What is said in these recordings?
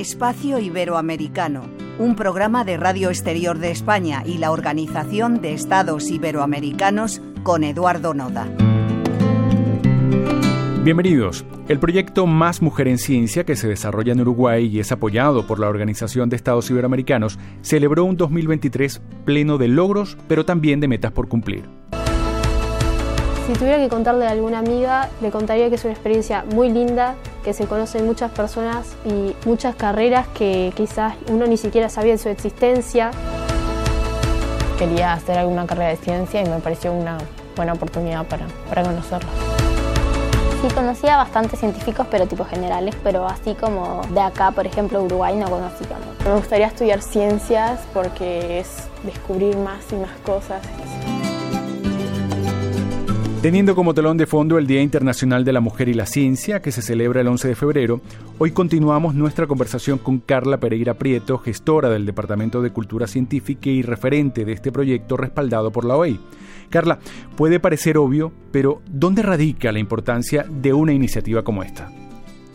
Espacio Iberoamericano, un programa de Radio Exterior de España y la Organización de Estados Iberoamericanos con Eduardo Noda. Bienvenidos. El proyecto Más Mujer en Ciencia, que se desarrolla en Uruguay y es apoyado por la Organización de Estados Iberoamericanos, celebró un 2023 pleno de logros, pero también de metas por cumplir. Si tuviera que contarle a alguna amiga, le contaría que es una experiencia muy linda, que se conocen muchas personas y muchas carreras que quizás uno ni siquiera sabía de su existencia. Quería hacer alguna carrera de ciencia y me pareció una buena oportunidad para, para conocerla. Sí, conocía bastantes científicos, pero tipo generales, pero así como de acá, por ejemplo, Uruguay, no conocía Me gustaría estudiar ciencias porque es descubrir más y más cosas. Teniendo como telón de fondo el Día Internacional de la Mujer y la Ciencia, que se celebra el 11 de febrero, hoy continuamos nuestra conversación con Carla Pereira Prieto, gestora del Departamento de Cultura Científica y referente de este proyecto respaldado por la OEI. Carla, puede parecer obvio, pero ¿dónde radica la importancia de una iniciativa como esta?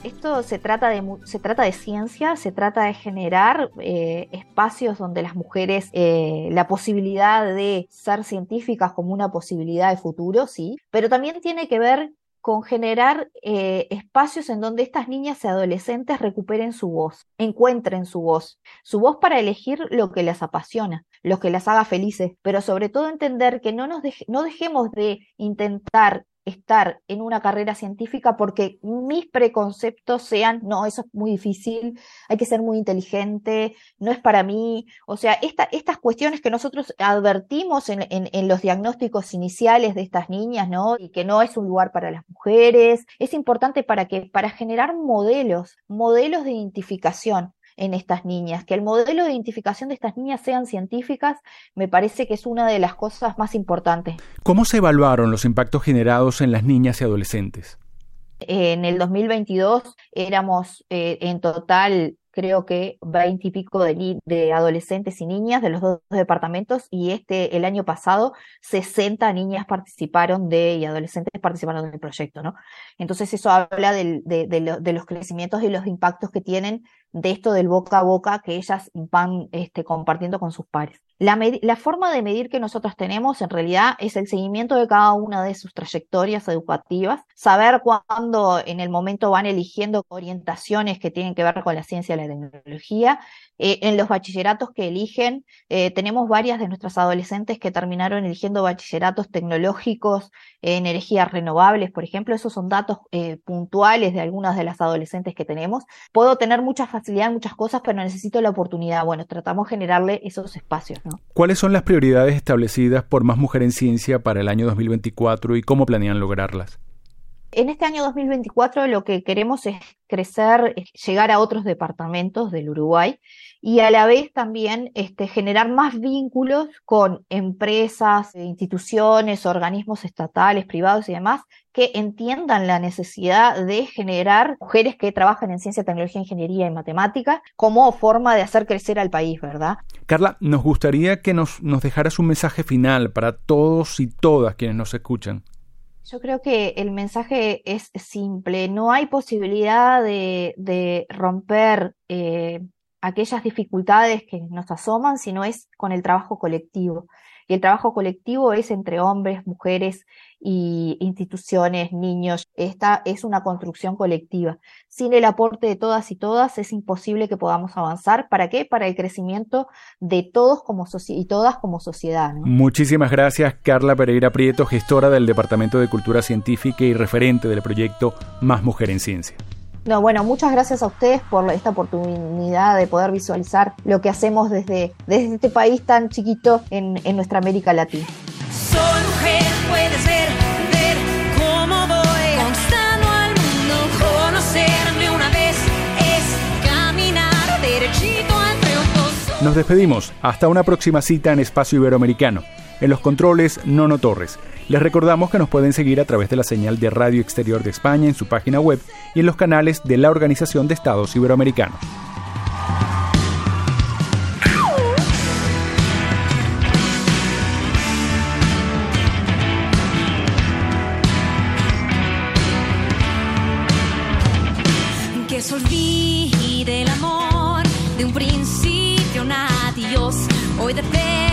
Esto se trata de, se trata de ciencia, se trata de generar eh, espacios donde las mujeres, eh, la posibilidad de ser científicas como una posibilidad de futuro, sí, pero también tiene que ver con generar eh, espacios en donde estas niñas y adolescentes recuperen su voz, encuentren su voz, su voz para elegir lo que las apasiona, lo que las haga felices, pero sobre todo entender que no, nos no dejemos de intentar estar en una carrera científica porque mis preconceptos sean, no, eso es muy difícil, hay que ser muy inteligente, no es para mí. O sea, estas cuestiones que nosotros advertimos en, en, los diagnósticos iniciales de estas niñas, ¿no? Y que no es un lugar para las mujeres, es importante para que, para generar modelos, modelos de identificación en estas niñas, que el modelo de identificación de estas niñas sean científicas, me parece que es una de las cosas más importantes. ¿Cómo se evaluaron los impactos generados en las niñas y adolescentes? En el 2022 éramos eh, en total creo que veinte y pico de, de, adolescentes y niñas de los dos departamentos y este el año pasado 60 niñas participaron de y adolescentes participaron del proyecto, ¿no? Entonces eso habla de, de, los crecimientos y los impactos que tienen de esto del boca a boca que ellas van este, compartiendo con sus pares. La, la, forma de medir que nosotros tenemos en realidad es el seguimiento de cada una de sus trayectorias educativas, saber cuándo en el momento van eligiendo orientaciones que tienen que ver con la ciencia y la tecnología. Eh, en los bachilleratos que eligen, eh, tenemos varias de nuestras adolescentes que terminaron eligiendo bachilleratos tecnológicos, energías renovables, por ejemplo. Esos son datos eh, puntuales de algunas de las adolescentes que tenemos. Puedo tener mucha facilidad en muchas cosas, pero necesito la oportunidad. Bueno, tratamos de generarle esos espacios. ¿Cuáles son las prioridades establecidas por Más Mujer en Ciencia para el año 2024 y cómo planean lograrlas? En este año 2024 lo que queremos es crecer, llegar a otros departamentos del Uruguay y a la vez también este, generar más vínculos con empresas, instituciones, organismos estatales, privados y demás que entiendan la necesidad de generar mujeres que trabajan en ciencia, tecnología, ingeniería y matemática como forma de hacer crecer al país, ¿verdad? Carla, nos gustaría que nos, nos dejaras un mensaje final para todos y todas quienes nos escuchan. Yo creo que el mensaje es simple. No hay posibilidad de, romper eh, aquellas dificultades que nos asoman, sino es con el trabajo colectivo. El trabajo colectivo es entre hombres, mujeres y instituciones, niños. Esta es una construcción colectiva. Sin el aporte de todas y todas es imposible que podamos avanzar. ¿Para qué? Para el crecimiento de todos como y todas como sociedad. Muchísimas gracias, Carla Pereira Prieto, gestora del Departamento de Cultura Científica y referente del proyecto Más Mujer en Ciencia. No, bueno, muchas gracias a ustedes por esta oportunidad de poder visualizar lo que hacemos desde, desde este país tan chiquito en, en nuestra América Latina. Soy mujer, puede ser, ver cómo voy conquistando al mundo, conocerme una vez es caminar derechito triunfo. Nos despedimos, hasta una próxima cita en Espacio Iberoamericano. En los controles, Nono Torres. Les recordamos que nos pueden seguir a través de la señal de Radio Exterior de España en su página web y en los canales de la Organización de Estados Iberoamericanos. Olvide el amor de un principio, un adiós. Hoy depende